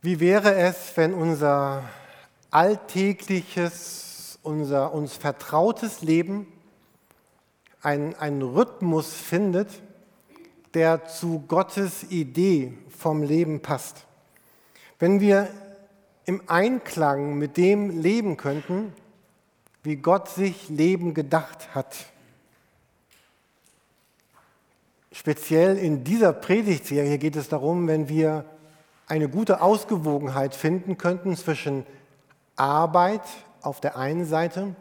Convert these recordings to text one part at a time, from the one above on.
Wie wäre es, wenn unser alltägliches, unser uns vertrautes Leben einen, einen Rhythmus findet, der zu Gottes Idee vom Leben passt? Wenn wir im Einklang mit dem leben könnten, wie Gott sich Leben gedacht hat. Speziell in dieser Predigtserie geht es darum, wenn wir eine gute Ausgewogenheit finden könnten zwischen Arbeit auf der einen Seite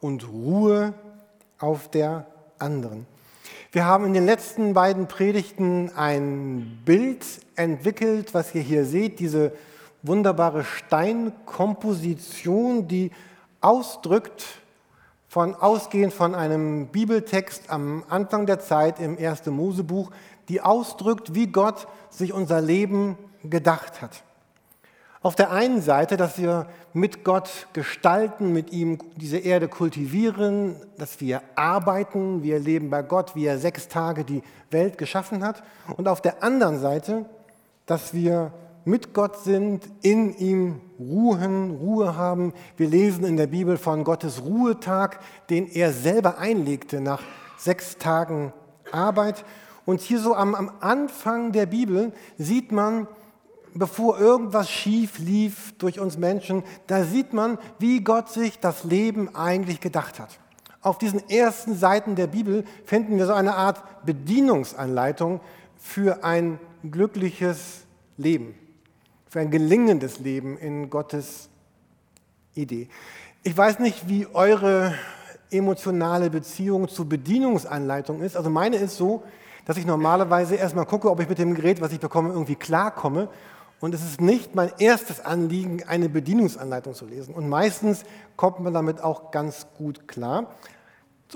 und Ruhe auf der anderen. Wir haben in den letzten beiden Predigten ein Bild entwickelt, was ihr hier seht, diese wunderbare Steinkomposition, die ausdrückt, von ausgehend von einem Bibeltext am Anfang der Zeit im 1. Mosebuch, die ausdrückt, wie Gott sich unser Leben gedacht hat. Auf der einen Seite, dass wir mit Gott gestalten, mit ihm diese Erde kultivieren, dass wir arbeiten, wir leben bei Gott, wie er sechs Tage die Welt geschaffen hat. Und auf der anderen Seite, dass wir mit Gott sind, in ihm ruhen, Ruhe haben. Wir lesen in der Bibel von Gottes Ruhetag, den er selber einlegte nach sechs Tagen Arbeit. Und hier so am, am Anfang der Bibel sieht man, bevor irgendwas schief lief durch uns Menschen, da sieht man, wie Gott sich das Leben eigentlich gedacht hat. Auf diesen ersten Seiten der Bibel finden wir so eine Art Bedienungsanleitung für ein glückliches Leben, für ein gelingendes Leben in Gottes Idee. Ich weiß nicht, wie eure emotionale Beziehung zur Bedienungsanleitung ist. Also meine ist so, dass ich normalerweise erstmal gucke, ob ich mit dem Gerät, was ich bekomme, irgendwie klarkomme und es ist nicht mein erstes Anliegen, eine Bedienungsanleitung zu lesen. Und meistens kommt man damit auch ganz gut klar.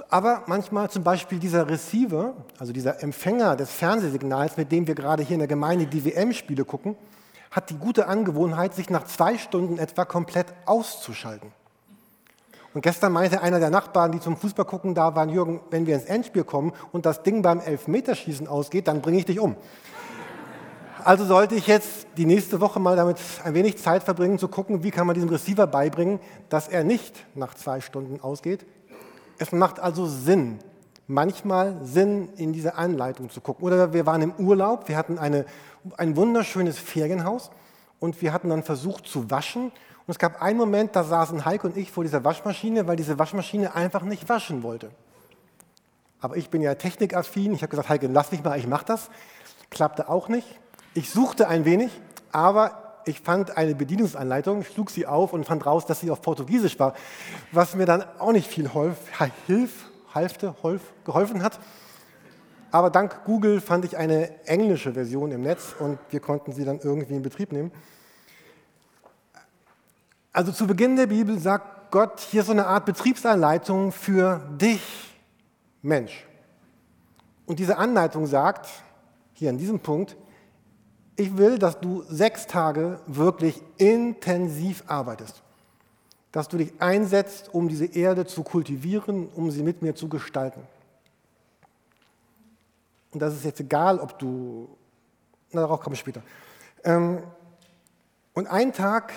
Aber manchmal zum Beispiel dieser Receiver, also dieser Empfänger des Fernsehsignals, mit dem wir gerade hier in der Gemeinde die WM-Spiele gucken, hat die gute Angewohnheit, sich nach zwei Stunden etwa komplett auszuschalten. Und gestern meinte einer der Nachbarn, die zum Fußball gucken da waren, Jürgen, wenn wir ins Endspiel kommen und das Ding beim Elfmeterschießen ausgeht, dann bringe ich dich um. Also sollte ich jetzt die nächste Woche mal damit ein wenig Zeit verbringen, zu gucken, wie kann man diesem Receiver beibringen, dass er nicht nach zwei Stunden ausgeht. Es macht also Sinn, manchmal Sinn, in diese Anleitung zu gucken. Oder wir waren im Urlaub, wir hatten eine, ein wunderschönes Ferienhaus und wir hatten dann versucht zu waschen. Und es gab einen Moment, da saßen Heike und ich vor dieser Waschmaschine, weil diese Waschmaschine einfach nicht waschen wollte. Aber ich bin ja technikaffin. Ich habe gesagt, Heike, lass mich mal, ich mache das. Klappte auch nicht. Ich suchte ein wenig, aber ich fand eine Bedienungsanleitung, schlug sie auf und fand raus, dass sie auf Portugiesisch war, was mir dann auch nicht viel holf, hilf, halfte, holf, geholfen hat. Aber dank Google fand ich eine englische Version im Netz und wir konnten sie dann irgendwie in Betrieb nehmen. Also zu Beginn der Bibel sagt Gott hier so eine Art Betriebsanleitung für dich, Mensch. Und diese Anleitung sagt, hier an diesem Punkt, ich will, dass du sechs Tage wirklich intensiv arbeitest. Dass du dich einsetzt, um diese Erde zu kultivieren, um sie mit mir zu gestalten. Und das ist jetzt egal, ob du, na, darauf komme ich später. Ähm, und ein Tag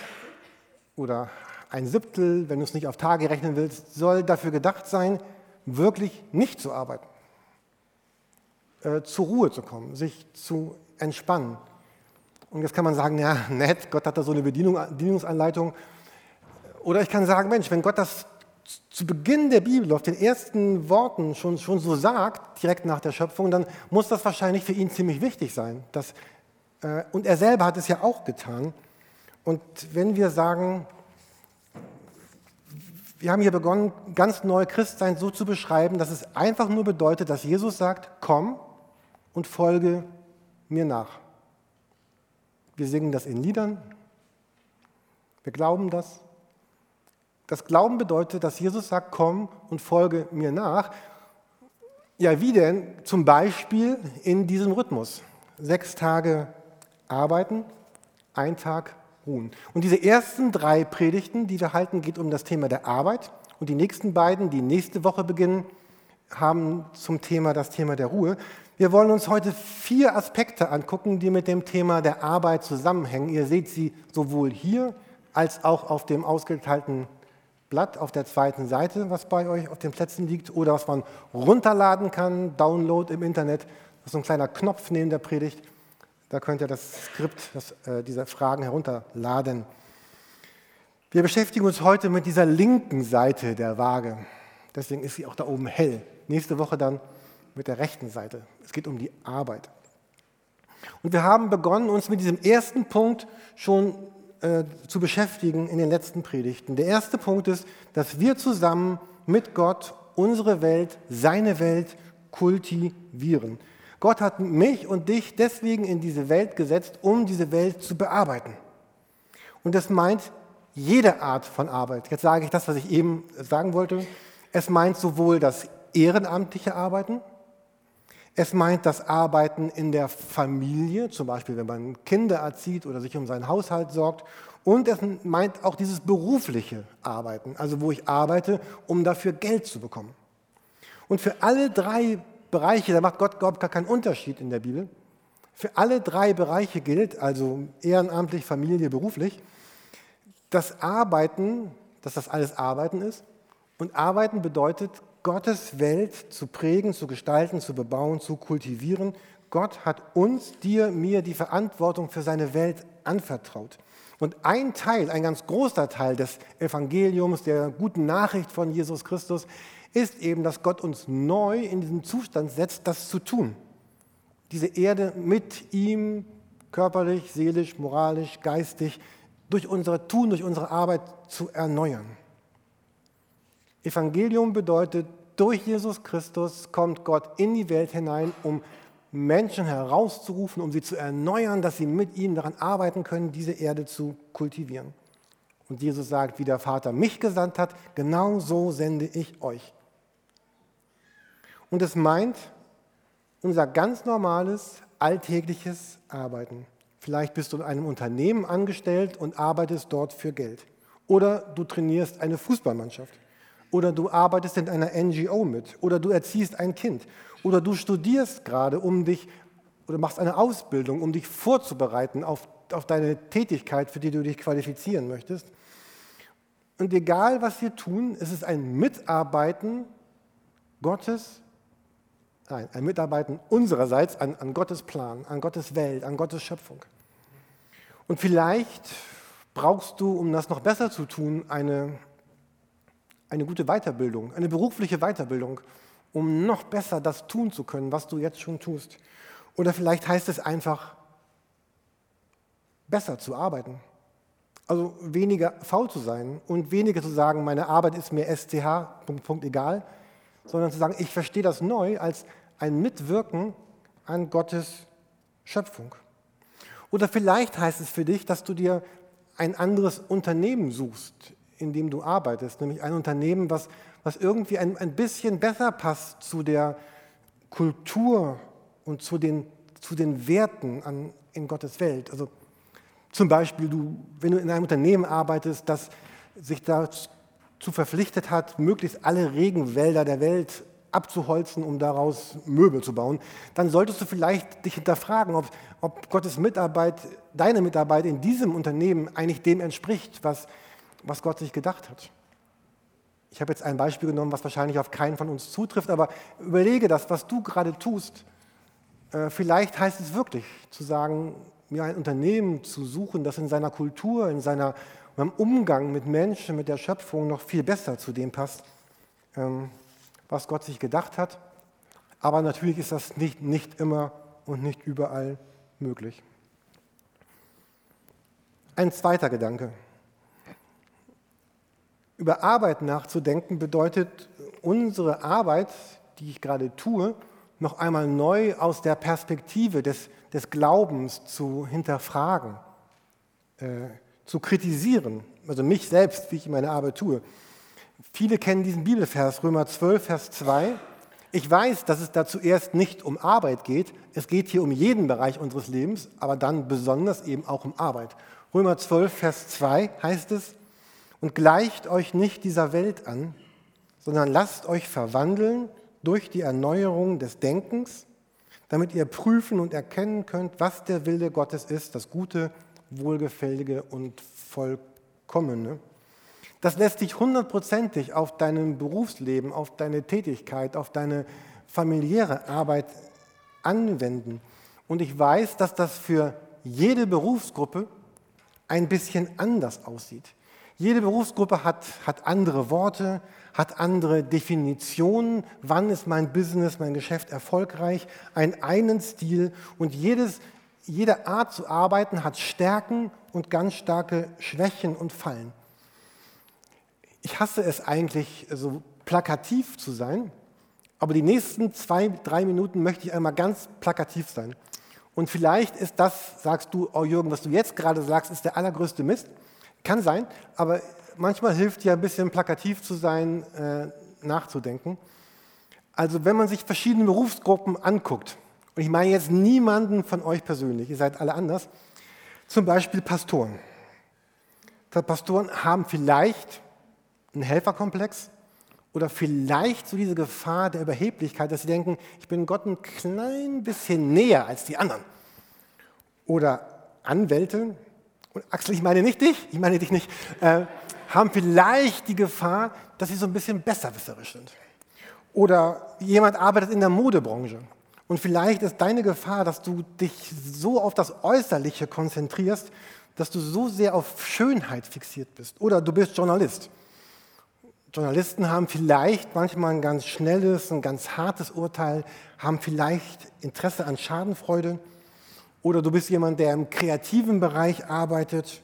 oder ein Siebtel, wenn du es nicht auf Tage rechnen willst, soll dafür gedacht sein, wirklich nicht zu arbeiten, äh, zur Ruhe zu kommen, sich zu entspannen, und jetzt kann man sagen, ja, nett, Gott hat da so eine Bedienung, Bedienungsanleitung. Oder ich kann sagen, Mensch, wenn Gott das zu Beginn der Bibel auf den ersten Worten schon, schon so sagt, direkt nach der Schöpfung, dann muss das wahrscheinlich für ihn ziemlich wichtig sein. Dass, äh, und er selber hat es ja auch getan. Und wenn wir sagen, wir haben hier begonnen, ganz neu Christsein so zu beschreiben, dass es einfach nur bedeutet, dass Jesus sagt, komm und folge mir nach. Wir singen das in Liedern. Wir glauben das. Das Glauben bedeutet, dass Jesus sagt, komm und folge mir nach. Ja, wie denn? Zum Beispiel in diesem Rhythmus. Sechs Tage arbeiten, ein Tag ruhen. Und diese ersten drei Predigten, die wir halten, geht um das Thema der Arbeit. Und die nächsten beiden, die nächste Woche beginnen, haben zum Thema das Thema der Ruhe. Wir wollen uns heute vier Aspekte angucken, die mit dem Thema der Arbeit zusammenhängen. Ihr seht sie sowohl hier als auch auf dem ausgeteilten Blatt auf der zweiten Seite, was bei euch auf den Plätzen liegt, oder was man runterladen kann, Download im Internet. Das ist so ein kleiner Knopf neben der Predigt. Da könnt ihr das Skript das, äh, dieser Fragen herunterladen. Wir beschäftigen uns heute mit dieser linken Seite der Waage. Deswegen ist sie auch da oben hell. Nächste Woche dann mit der rechten Seite. Es geht um die Arbeit. Und wir haben begonnen, uns mit diesem ersten Punkt schon äh, zu beschäftigen in den letzten Predigten. Der erste Punkt ist, dass wir zusammen mit Gott unsere Welt, seine Welt kultivieren. Gott hat mich und dich deswegen in diese Welt gesetzt, um diese Welt zu bearbeiten. Und das meint jede Art von Arbeit. Jetzt sage ich das, was ich eben sagen wollte. Es meint sowohl das ehrenamtliche Arbeiten, es meint das Arbeiten in der Familie, zum Beispiel wenn man Kinder erzieht oder sich um seinen Haushalt sorgt. Und es meint auch dieses berufliche Arbeiten, also wo ich arbeite, um dafür Geld zu bekommen. Und für alle drei Bereiche, da macht Gott, Gott gar keinen Unterschied in der Bibel, für alle drei Bereiche gilt, also ehrenamtlich, Familie, beruflich, das Arbeiten, dass das alles Arbeiten ist. Und Arbeiten bedeutet, Gottes Welt zu prägen, zu gestalten, zu bebauen, zu kultivieren. Gott hat uns, dir, mir die Verantwortung für seine Welt anvertraut. Und ein Teil, ein ganz großer Teil des Evangeliums, der guten Nachricht von Jesus Christus, ist eben, dass Gott uns neu in diesen Zustand setzt, das zu tun. Diese Erde mit ihm körperlich, seelisch, moralisch, geistig, durch unser Tun, durch unsere Arbeit zu erneuern. Evangelium bedeutet, durch Jesus Christus kommt Gott in die Welt hinein, um Menschen herauszurufen, um sie zu erneuern, dass sie mit ihnen daran arbeiten können, diese Erde zu kultivieren. Und Jesus sagt, wie der Vater mich gesandt hat, genau so sende ich euch. Und es meint unser ganz normales, alltägliches Arbeiten. Vielleicht bist du in einem Unternehmen angestellt und arbeitest dort für Geld. Oder du trainierst eine Fußballmannschaft. Oder du arbeitest in einer NGO mit. Oder du erziehst ein Kind. Oder du studierst gerade, um dich, oder machst eine Ausbildung, um dich vorzubereiten auf, auf deine Tätigkeit, für die du dich qualifizieren möchtest. Und egal, was wir tun, es ist ein Mitarbeiten Gottes, nein, ein Mitarbeiten unsererseits an, an Gottes Plan, an Gottes Welt, an Gottes Schöpfung. Und vielleicht brauchst du, um das noch besser zu tun, eine eine gute Weiterbildung, eine berufliche Weiterbildung, um noch besser das tun zu können, was du jetzt schon tust. Oder vielleicht heißt es einfach, besser zu arbeiten. Also weniger faul zu sein und weniger zu sagen, meine Arbeit ist mir STH, Punkt, Punkt, egal, sondern zu sagen, ich verstehe das neu als ein Mitwirken an Gottes Schöpfung. Oder vielleicht heißt es für dich, dass du dir ein anderes Unternehmen suchst, in dem du arbeitest, nämlich ein Unternehmen, was, was irgendwie ein, ein bisschen besser passt zu der Kultur und zu den, zu den Werten an, in Gottes Welt. Also zum Beispiel, du, wenn du in einem Unternehmen arbeitest, das sich dazu verpflichtet hat, möglichst alle Regenwälder der Welt abzuholzen, um daraus Möbel zu bauen, dann solltest du vielleicht dich hinterfragen, ob, ob Gottes Mitarbeit, deine Mitarbeit in diesem Unternehmen eigentlich dem entspricht, was was Gott sich gedacht hat. Ich habe jetzt ein Beispiel genommen, was wahrscheinlich auf keinen von uns zutrifft, aber überlege das, was du gerade tust. Äh, vielleicht heißt es wirklich zu sagen, mir ein Unternehmen zu suchen, das in seiner Kultur, in seinem Umgang mit Menschen, mit der Schöpfung noch viel besser zu dem passt, ähm, was Gott sich gedacht hat. Aber natürlich ist das nicht, nicht immer und nicht überall möglich. Ein zweiter Gedanke. Über Arbeit nachzudenken bedeutet, unsere Arbeit, die ich gerade tue, noch einmal neu aus der Perspektive des, des Glaubens zu hinterfragen, äh, zu kritisieren, also mich selbst, wie ich meine Arbeit tue. Viele kennen diesen Bibelvers, Römer 12, Vers 2. Ich weiß, dass es da zuerst nicht um Arbeit geht. Es geht hier um jeden Bereich unseres Lebens, aber dann besonders eben auch um Arbeit. Römer 12, Vers 2 heißt es, und gleicht euch nicht dieser Welt an, sondern lasst euch verwandeln durch die Erneuerung des Denkens, damit ihr prüfen und erkennen könnt, was der Wille Gottes ist, das Gute, Wohlgefällige und Vollkommene. Das lässt sich hundertprozentig auf dein Berufsleben, auf deine Tätigkeit, auf deine familiäre Arbeit anwenden. Und ich weiß, dass das für jede Berufsgruppe ein bisschen anders aussieht. Jede Berufsgruppe hat, hat andere Worte, hat andere Definitionen. Wann ist mein Business, mein Geschäft erfolgreich? Ein einen Stil. Und jedes, jede Art zu arbeiten hat Stärken und ganz starke Schwächen und Fallen. Ich hasse es eigentlich, so plakativ zu sein, aber die nächsten zwei, drei Minuten möchte ich einmal ganz plakativ sein. Und vielleicht ist das, sagst du, oh Jürgen, was du jetzt gerade sagst, ist der allergrößte Mist. Kann sein, aber manchmal hilft ja ein bisschen plakativ zu sein, äh, nachzudenken. Also wenn man sich verschiedene Berufsgruppen anguckt, und ich meine jetzt niemanden von euch persönlich, ihr seid alle anders, zum Beispiel Pastoren. Pastoren haben vielleicht einen Helferkomplex, oder vielleicht so diese Gefahr der Überheblichkeit, dass sie denken, ich bin Gott ein klein bisschen näher als die anderen. Oder Anwälte, und Axel, ich meine nicht dich, ich meine dich nicht, äh, haben vielleicht die Gefahr, dass sie so ein bisschen besserwisserisch sind. Oder jemand arbeitet in der Modebranche. Und vielleicht ist deine Gefahr, dass du dich so auf das Äußerliche konzentrierst, dass du so sehr auf Schönheit fixiert bist. Oder du bist Journalist Journalisten haben vielleicht manchmal ein ganz schnelles, ein ganz hartes Urteil, haben vielleicht Interesse an Schadenfreude. Oder du bist jemand, der im kreativen Bereich arbeitet.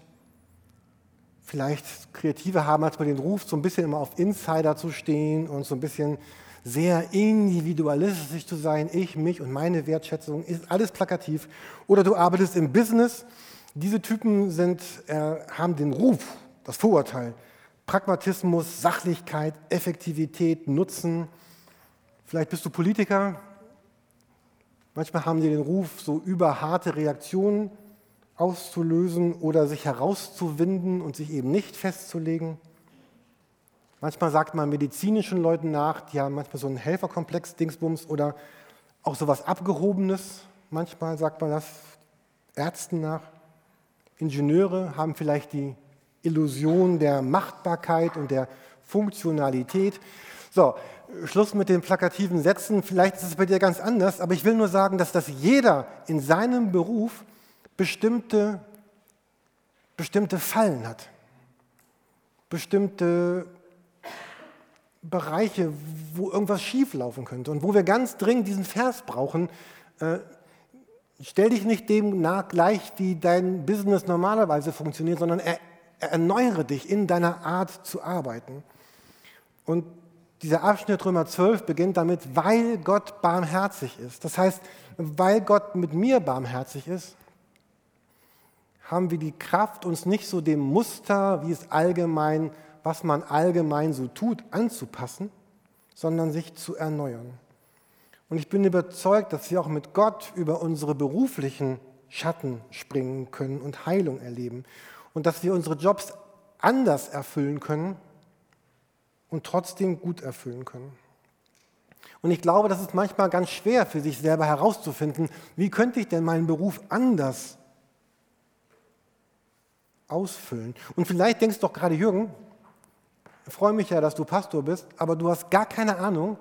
Vielleicht Kreative haben manchmal den Ruf, so ein bisschen immer auf Insider zu stehen und so ein bisschen sehr individualistisch zu sein. Ich, mich und meine Wertschätzung ist alles plakativ. Oder du arbeitest im Business. Diese Typen sind, äh, haben den Ruf, das Vorurteil, Pragmatismus, Sachlichkeit, Effektivität, Nutzen. Vielleicht bist du Politiker. Manchmal haben sie den Ruf, so überharte Reaktionen auszulösen oder sich herauszuwinden und sich eben nicht festzulegen. Manchmal sagt man medizinischen Leuten nach, die haben manchmal so einen Helferkomplex, Dingsbums oder auch so was Abgehobenes. Manchmal sagt man das Ärzten nach. Ingenieure haben vielleicht die Illusion der Machtbarkeit und der Funktionalität. So, Schluss mit den plakativen Sätzen. Vielleicht ist es bei dir ganz anders, aber ich will nur sagen, dass das jeder in seinem Beruf bestimmte, bestimmte Fallen hat. Bestimmte Bereiche, wo irgendwas schieflaufen könnte und wo wir ganz dringend diesen Vers brauchen. Äh, stell dich nicht dem nach gleich, wie dein Business normalerweise funktioniert, sondern er erneuere dich in deiner Art zu arbeiten. Und dieser Abschnitt Römer 12 beginnt damit, weil Gott barmherzig ist. Das heißt, weil Gott mit mir barmherzig ist, haben wir die Kraft, uns nicht so dem Muster, wie es allgemein, was man allgemein so tut, anzupassen, sondern sich zu erneuern. Und ich bin überzeugt, dass wir auch mit Gott über unsere beruflichen Schatten springen können und Heilung erleben und dass wir unsere Jobs anders erfüllen können und trotzdem gut erfüllen können. Und ich glaube, das ist manchmal ganz schwer für sich selber herauszufinden, wie könnte ich denn meinen Beruf anders ausfüllen. Und vielleicht denkst du doch gerade, Jürgen, ich freue mich ja, dass du Pastor bist, aber du hast gar keine Ahnung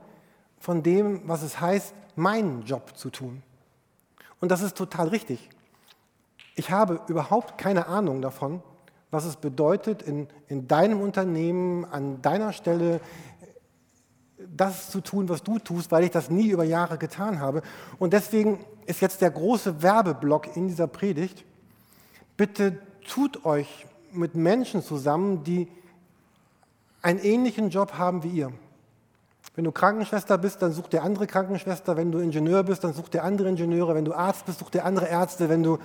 von dem, was es heißt, meinen Job zu tun. Und das ist total richtig. Ich habe überhaupt keine Ahnung davon, was es bedeutet, in, in deinem Unternehmen, an deiner Stelle das zu tun, was du tust, weil ich das nie über Jahre getan habe. Und deswegen ist jetzt der große Werbeblock in dieser Predigt. Bitte tut euch mit Menschen zusammen, die einen ähnlichen Job haben wie ihr. Wenn du Krankenschwester bist, dann such dir andere Krankenschwester. Wenn du Ingenieur bist, dann such dir andere Ingenieure. Wenn du Arzt bist, such dir andere Ärzte. Wenn du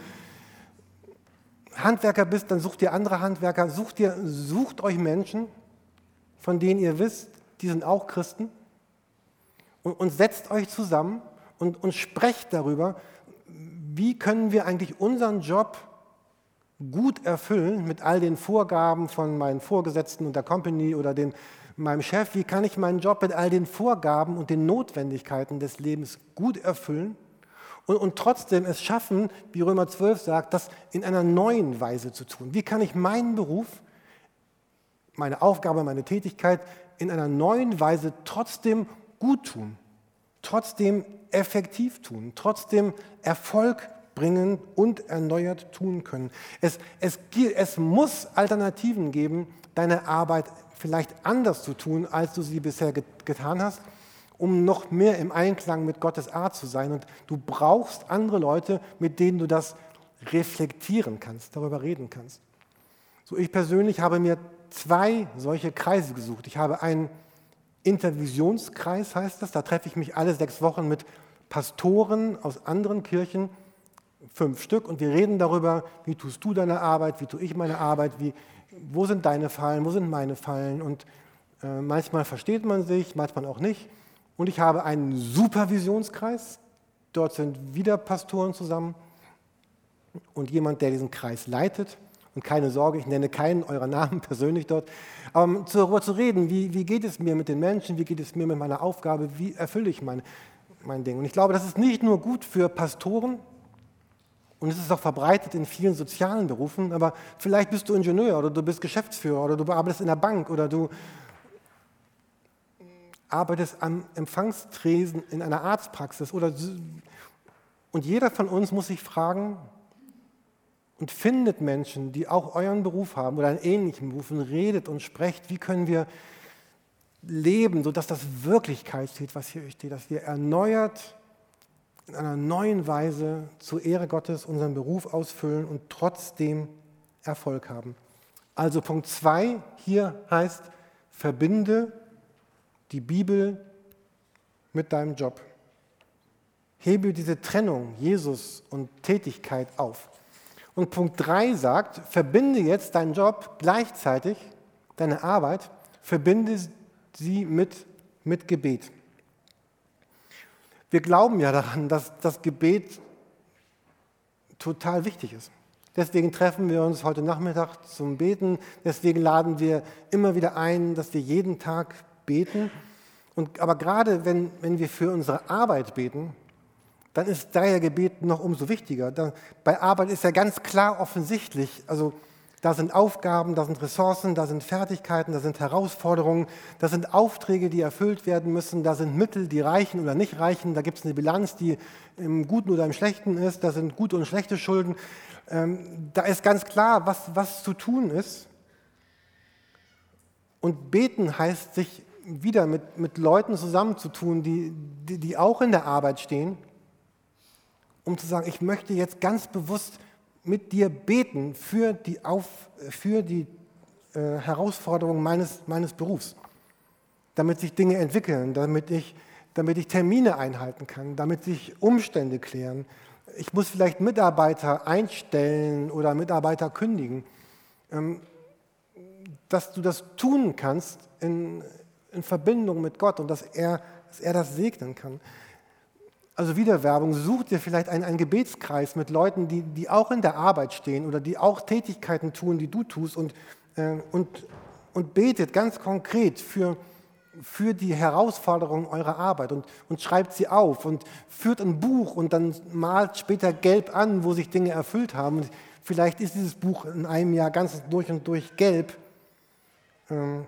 Handwerker bist, dann sucht ihr andere Handwerker, sucht, ihr, sucht euch Menschen, von denen ihr wisst, die sind auch Christen. Und, und setzt euch zusammen und, und sprecht darüber, wie können wir eigentlich unseren Job gut erfüllen mit all den Vorgaben von meinen Vorgesetzten und der Company oder den meinem Chef, wie kann ich meinen Job mit all den Vorgaben und den Notwendigkeiten des Lebens gut erfüllen und, und trotzdem es schaffen, wie Römer 12 sagt, das in einer neuen Weise zu tun. Wie kann ich meinen Beruf, meine Aufgabe, meine Tätigkeit in einer neuen Weise trotzdem gut tun, trotzdem effektiv tun, trotzdem Erfolg bringen und erneuert tun können. Es, es, es muss Alternativen geben, deine Arbeit vielleicht anders zu tun, als du sie bisher getan hast um noch mehr im Einklang mit Gottes Art zu sein. Und du brauchst andere Leute, mit denen du das reflektieren kannst, darüber reden kannst. So, ich persönlich habe mir zwei solche Kreise gesucht. Ich habe einen Intervisionskreis, heißt das. Da treffe ich mich alle sechs Wochen mit Pastoren aus anderen Kirchen, fünf Stück, und wir reden darüber, wie tust du deine Arbeit, wie tue ich meine Arbeit, wie, wo sind deine Fallen, wo sind meine Fallen. Und äh, manchmal versteht man sich, manchmal auch nicht. Und ich habe einen Supervisionskreis. Dort sind wieder Pastoren zusammen und jemand, der diesen Kreis leitet. Und keine Sorge, ich nenne keinen eurer Namen persönlich dort. Aber darüber zu reden, wie, wie geht es mir mit den Menschen, wie geht es mir mit meiner Aufgabe, wie erfülle ich mein, mein Ding. Und ich glaube, das ist nicht nur gut für Pastoren, und es ist auch verbreitet in vielen sozialen Berufen, aber vielleicht bist du Ingenieur oder du bist Geschäftsführer oder du arbeitest in der Bank oder du arbeitest am Empfangstresen in einer Arztpraxis oder und jeder von uns muss sich fragen und findet Menschen, die auch euren Beruf haben oder einen ähnlichen Beruf und redet und sprecht, wie können wir leben, sodass das Wirklichkeit steht, was hier steht, dass wir erneuert in einer neuen Weise zur Ehre Gottes unseren Beruf ausfüllen und trotzdem Erfolg haben. Also Punkt 2 hier heißt, verbinde die Bibel mit deinem Job. Hebe diese Trennung Jesus und Tätigkeit auf. Und Punkt 3 sagt, verbinde jetzt deinen Job gleichzeitig, deine Arbeit, verbinde sie mit, mit Gebet. Wir glauben ja daran, dass das Gebet total wichtig ist. Deswegen treffen wir uns heute Nachmittag zum Beten. Deswegen laden wir immer wieder ein, dass wir jeden Tag beten. Und, aber gerade wenn, wenn wir für unsere Arbeit beten, dann ist daher Gebet noch umso wichtiger. Da, bei Arbeit ist ja ganz klar offensichtlich, also da sind Aufgaben, da sind Ressourcen, da sind Fertigkeiten, da sind Herausforderungen, da sind Aufträge, die erfüllt werden müssen, da sind Mittel, die reichen oder nicht reichen, da gibt es eine Bilanz, die im Guten oder im Schlechten ist, da sind gute und schlechte Schulden. Ähm, da ist ganz klar, was, was zu tun ist. Und beten heißt, sich wieder mit, mit Leuten zusammenzutun, die, die, die auch in der Arbeit stehen, um zu sagen, ich möchte jetzt ganz bewusst mit dir beten für die, Auf, für die äh, Herausforderungen meines, meines Berufs, damit sich Dinge entwickeln, damit ich, damit ich Termine einhalten kann, damit sich Umstände klären. Ich muss vielleicht Mitarbeiter einstellen oder Mitarbeiter kündigen. Ähm, dass du das tun kannst in, in Verbindung mit Gott und dass er, dass er das segnen kann. Also Wiederwerbung, such dir vielleicht einen, einen Gebetskreis mit Leuten, die, die auch in der Arbeit stehen oder die auch Tätigkeiten tun, die du tust und, äh, und, und betet ganz konkret für, für die Herausforderungen eurer Arbeit und, und schreibt sie auf und führt ein Buch und dann malt später gelb an, wo sich Dinge erfüllt haben. Und vielleicht ist dieses Buch in einem Jahr ganz durch und durch gelb. Ähm,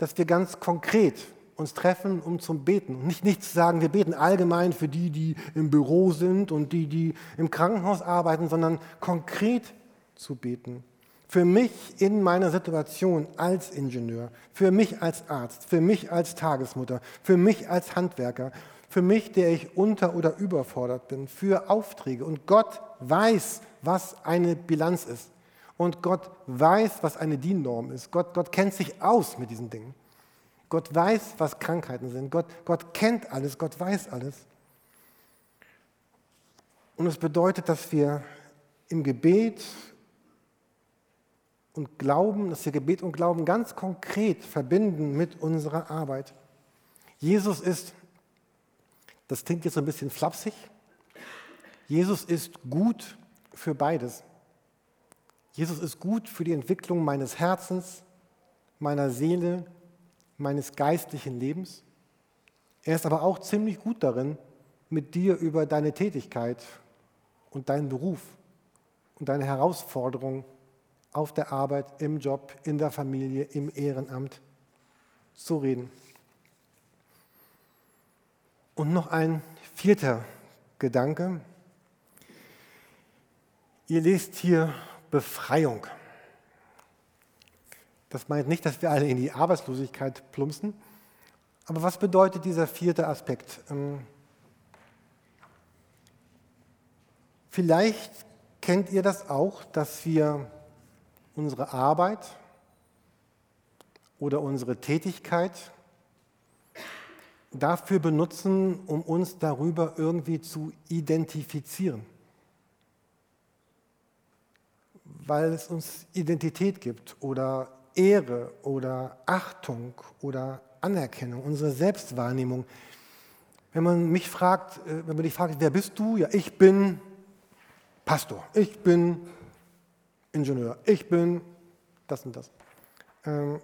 dass wir ganz konkret uns treffen, um zum Beten. Und nicht, nicht zu sagen, wir beten allgemein für die, die im Büro sind und die, die im Krankenhaus arbeiten, sondern konkret zu beten. Für mich in meiner Situation als Ingenieur, für mich als Arzt, für mich als Tagesmutter, für mich als Handwerker, für mich, der ich unter- oder überfordert bin, für Aufträge. Und Gott weiß, was eine Bilanz ist. Und Gott weiß, was eine DIN-Norm ist. Gott, Gott kennt sich aus mit diesen Dingen. Gott weiß, was Krankheiten sind. Gott, Gott kennt alles, Gott weiß alles. Und es bedeutet, dass wir im Gebet und Glauben, dass wir Gebet und Glauben ganz konkret verbinden mit unserer Arbeit. Jesus ist, das klingt jetzt so ein bisschen flapsig, Jesus ist gut für beides. Jesus ist gut für die Entwicklung meines Herzens, meiner Seele, meines geistlichen Lebens. Er ist aber auch ziemlich gut darin, mit dir über deine Tätigkeit und deinen Beruf und deine Herausforderungen auf der Arbeit, im Job, in der Familie, im Ehrenamt zu reden. Und noch ein vierter Gedanke. Ihr lest hier Befreiung. Das meint nicht, dass wir alle in die Arbeitslosigkeit plumpsen. Aber was bedeutet dieser vierte Aspekt? Ähm, vielleicht kennt ihr das auch, dass wir unsere Arbeit oder unsere Tätigkeit dafür benutzen, um uns darüber irgendwie zu identifizieren. Weil es uns Identität gibt oder Ehre oder Achtung oder Anerkennung, unsere Selbstwahrnehmung. Wenn man mich fragt, äh, wenn man dich fragt, wer bist du? Ja, ich bin Pastor, ich bin Ingenieur, ich bin das und das. Ähm,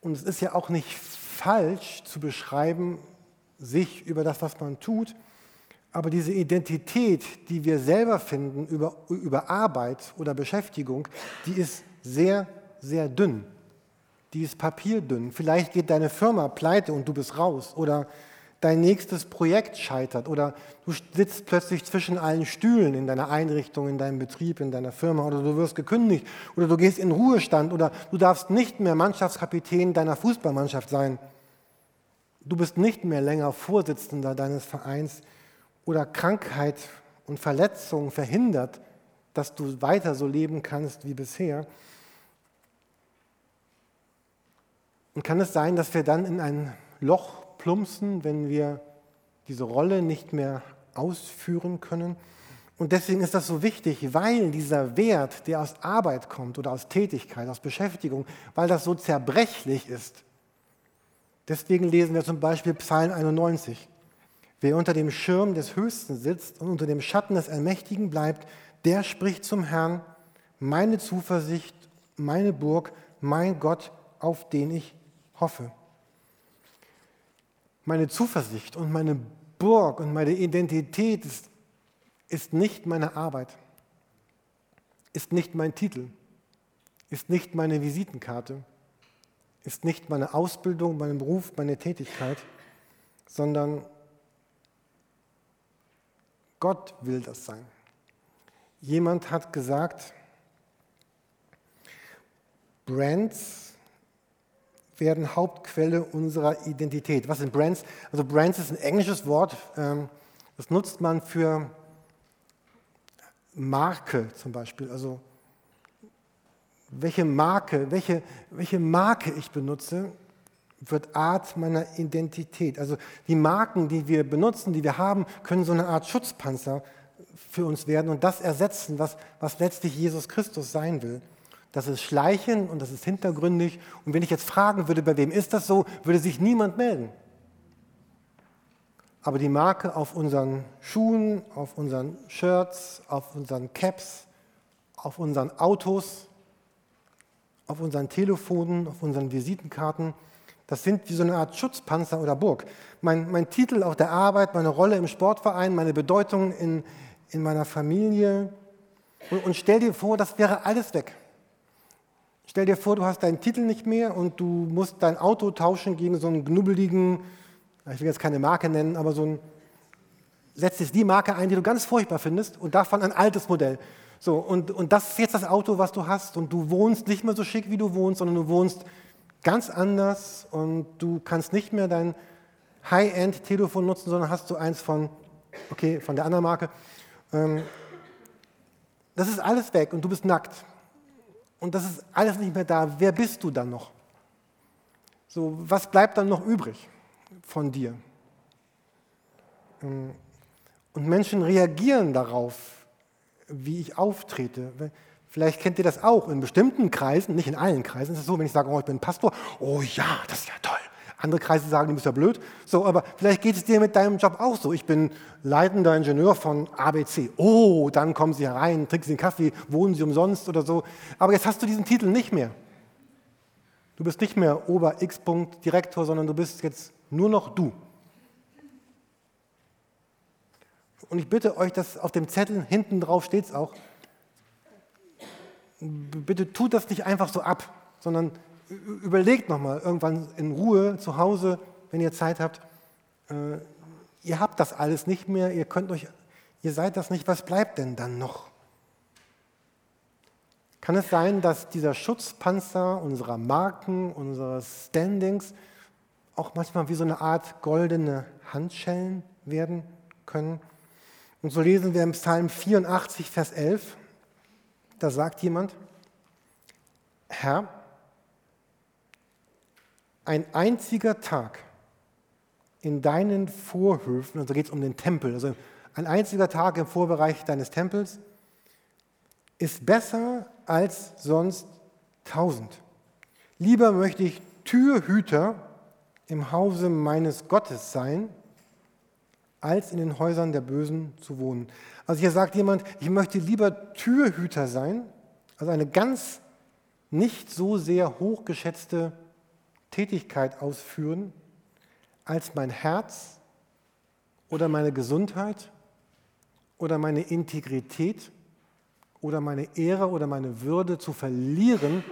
und es ist ja auch nicht falsch zu beschreiben, sich über das, was man tut, aber diese Identität, die wir selber finden über, über Arbeit oder Beschäftigung, die ist sehr, sehr dünn. Die ist papierdünn. Vielleicht geht deine Firma pleite und du bist raus. Oder dein nächstes Projekt scheitert. Oder du sitzt plötzlich zwischen allen Stühlen in deiner Einrichtung, in deinem Betrieb, in deiner Firma. Oder du wirst gekündigt. Oder du gehst in Ruhestand. Oder du darfst nicht mehr Mannschaftskapitän deiner Fußballmannschaft sein. Du bist nicht mehr länger Vorsitzender deines Vereins. Oder Krankheit und Verletzung verhindert, dass du weiter so leben kannst wie bisher. Und kann es sein, dass wir dann in ein Loch plumpsen, wenn wir diese Rolle nicht mehr ausführen können? Und deswegen ist das so wichtig, weil dieser Wert, der aus Arbeit kommt oder aus Tätigkeit, aus Beschäftigung, weil das so zerbrechlich ist. Deswegen lesen wir zum Beispiel Psalm 91. Wer unter dem Schirm des Höchsten sitzt und unter dem Schatten des Allmächtigen bleibt, der spricht zum Herrn, meine Zuversicht, meine Burg, mein Gott, auf den ich hoffe. Meine Zuversicht und meine Burg und meine Identität ist, ist nicht meine Arbeit, ist nicht mein Titel, ist nicht meine Visitenkarte, ist nicht meine Ausbildung, mein Beruf, meine Tätigkeit, sondern Gott will das sein. Jemand hat gesagt, Brands werden Hauptquelle unserer Identität. Was sind Brands? Also Brands ist ein englisches Wort, ähm, das nutzt man für Marke zum Beispiel. Also welche Marke, welche, welche Marke ich benutze, wird Art meiner Identität. Also die Marken, die wir benutzen, die wir haben, können so eine Art Schutzpanzer für uns werden und das ersetzen, was, was letztlich Jesus Christus sein will. Das ist schleichend und das ist hintergründig. Und wenn ich jetzt fragen würde, bei wem ist das so, würde sich niemand melden. Aber die Marke auf unseren Schuhen, auf unseren Shirts, auf unseren Caps, auf unseren Autos, auf unseren Telefonen, auf unseren Visitenkarten, das sind wie so eine Art Schutzpanzer oder Burg. Mein, mein Titel auf der Arbeit, meine Rolle im Sportverein, meine Bedeutung in, in meiner Familie. Und, und stell dir vor, das wäre alles weg. Stell dir vor, du hast deinen Titel nicht mehr und du musst dein Auto tauschen gegen so einen knubbeligen, ich will jetzt keine Marke nennen, aber so ein, setzt jetzt die Marke ein, die du ganz furchtbar findest und davon ein altes Modell. So, und, und das ist jetzt das Auto, was du hast und du wohnst nicht mehr so schick, wie du wohnst, sondern du wohnst ganz anders und du kannst nicht mehr dein High-End-Telefon nutzen, sondern hast du eins von, okay, von der anderen Marke. Ähm, das ist alles weg und du bist nackt und das ist alles nicht mehr da, wer bist du dann noch? So, was bleibt dann noch übrig von dir? Ähm, und Menschen reagieren darauf, wie ich auftrete. Vielleicht kennt ihr das auch in bestimmten Kreisen, nicht in allen Kreisen. Es ist so, wenn ich sage, oh, ich bin Pastor, oh ja, das ist ja toll. Andere Kreise sagen, du bist ja blöd. So, aber vielleicht geht es dir mit deinem Job auch so. Ich bin leitender Ingenieur von ABC. Oh, dann kommen Sie herein, trinken Sie einen Kaffee, wohnen Sie umsonst oder so. Aber jetzt hast du diesen Titel nicht mehr. Du bist nicht mehr Ober X Punkt Direktor, sondern du bist jetzt nur noch du. Und ich bitte euch, dass auf dem Zettel hinten drauf steht es auch. Bitte tut das nicht einfach so ab, sondern überlegt nochmal irgendwann in Ruhe zu Hause, wenn ihr Zeit habt. Äh, ihr habt das alles nicht mehr, ihr könnt euch, ihr seid das nicht, was bleibt denn dann noch? Kann es sein, dass dieser Schutzpanzer unserer Marken, unseres Standings auch manchmal wie so eine Art goldene Handschellen werden können? Und so lesen wir im Psalm 84, Vers 11, da sagt jemand, Herr, ein einziger Tag in deinen Vorhöfen, also geht es um den Tempel, also ein einziger Tag im Vorbereich deines Tempels, ist besser als sonst tausend. Lieber möchte ich Türhüter im Hause meines Gottes sein, als in den Häusern der Bösen zu wohnen. Also hier sagt jemand, ich möchte lieber Türhüter sein, also eine ganz nicht so sehr hochgeschätzte Tätigkeit ausführen, als mein Herz oder meine Gesundheit oder meine Integrität oder meine Ehre oder meine Würde zu verlieren,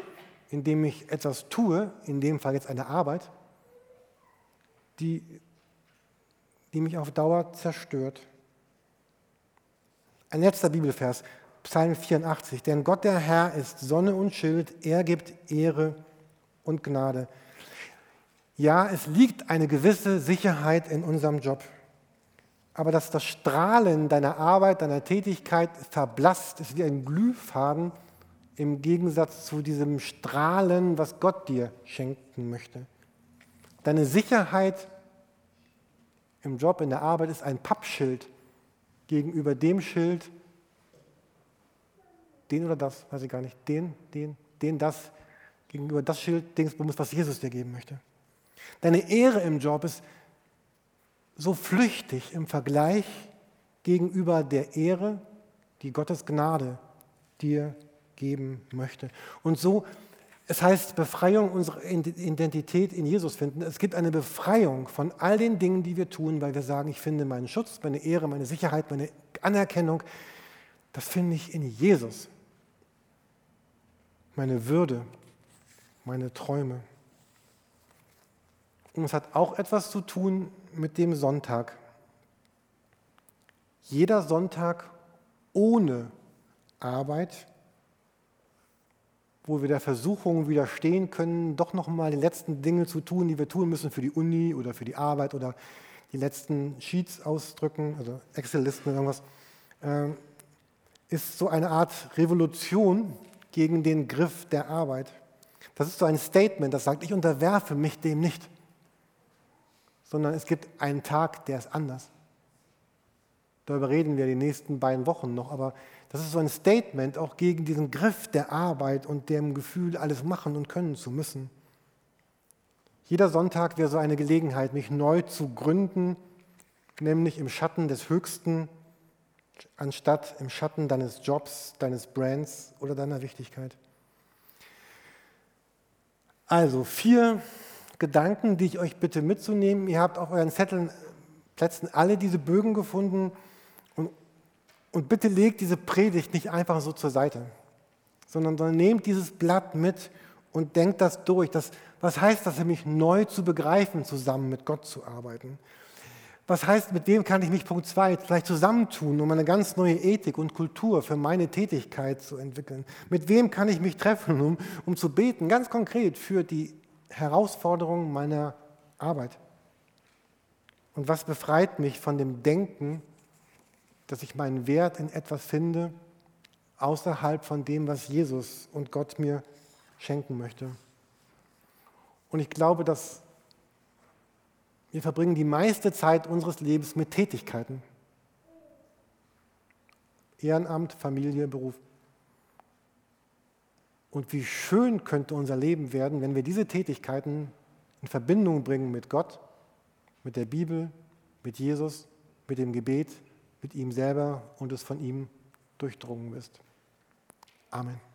indem ich etwas tue, in dem Fall jetzt eine Arbeit, die, die mich auf Dauer zerstört. Ein letzter Bibelvers, Psalm 84. Denn Gott der Herr ist Sonne und Schild, er gibt Ehre und Gnade. Ja, es liegt eine gewisse Sicherheit in unserem Job. Aber dass das Strahlen deiner Arbeit, deiner Tätigkeit verblasst, ist wie ein Glühfaden im Gegensatz zu diesem Strahlen, was Gott dir schenken möchte. Deine Sicherheit im Job, in der Arbeit ist ein Pappschild gegenüber dem Schild, den oder das, weiß ich gar nicht, den, den, den, das, gegenüber das Schild, Dingsbums, was Jesus dir geben möchte. Deine Ehre im Job ist so flüchtig im Vergleich gegenüber der Ehre, die Gottes Gnade dir geben möchte. Und so, es heißt Befreiung unserer Identität in Jesus finden. Es gibt eine Befreiung von all den Dingen, die wir tun, weil wir sagen, ich finde meinen Schutz, meine Ehre, meine Sicherheit, meine Anerkennung, das finde ich in Jesus. Meine Würde, meine Träume. Und es hat auch etwas zu tun mit dem Sonntag. Jeder Sonntag ohne Arbeit, wo wir der Versuchung widerstehen können, doch nochmal die letzten Dinge zu tun, die wir tun müssen für die Uni oder für die Arbeit oder die letzten Sheets ausdrücken, also Excel-Listen oder irgendwas, ähm, ist so eine Art Revolution gegen den Griff der Arbeit. Das ist so ein Statement, das sagt, ich unterwerfe mich dem nicht sondern es gibt einen Tag, der ist anders. Darüber reden wir die nächsten beiden Wochen noch, aber das ist so ein Statement auch gegen diesen Griff der Arbeit und dem Gefühl, alles machen und können zu müssen. Jeder Sonntag wäre so eine Gelegenheit, mich neu zu gründen, nämlich im Schatten des Höchsten, anstatt im Schatten deines Jobs, deines Brands oder deiner Wichtigkeit. Also vier Gedanken, die ich euch bitte mitzunehmen. Ihr habt auf euren Zetteln Plätzen alle diese Bögen gefunden und, und bitte legt diese Predigt nicht einfach so zur Seite, sondern, sondern nehmt dieses Blatt mit und denkt das durch. Das, was heißt das, nämlich neu zu begreifen, zusammen mit Gott zu arbeiten? Was heißt, mit wem kann ich mich, Punkt 2, vielleicht zusammentun, um eine ganz neue Ethik und Kultur für meine Tätigkeit zu entwickeln? Mit wem kann ich mich treffen, um, um zu beten, ganz konkret für die Herausforderung meiner Arbeit? Und was befreit mich von dem Denken, dass ich meinen Wert in etwas finde, außerhalb von dem, was Jesus und Gott mir schenken möchte? Und ich glaube, dass wir verbringen die meiste Zeit unseres Lebens mit Tätigkeiten. Ehrenamt, Familie, Beruf. Und wie schön könnte unser Leben werden, wenn wir diese Tätigkeiten in Verbindung bringen mit Gott, mit der Bibel, mit Jesus, mit dem Gebet, mit ihm selber und es von ihm durchdrungen ist. Amen.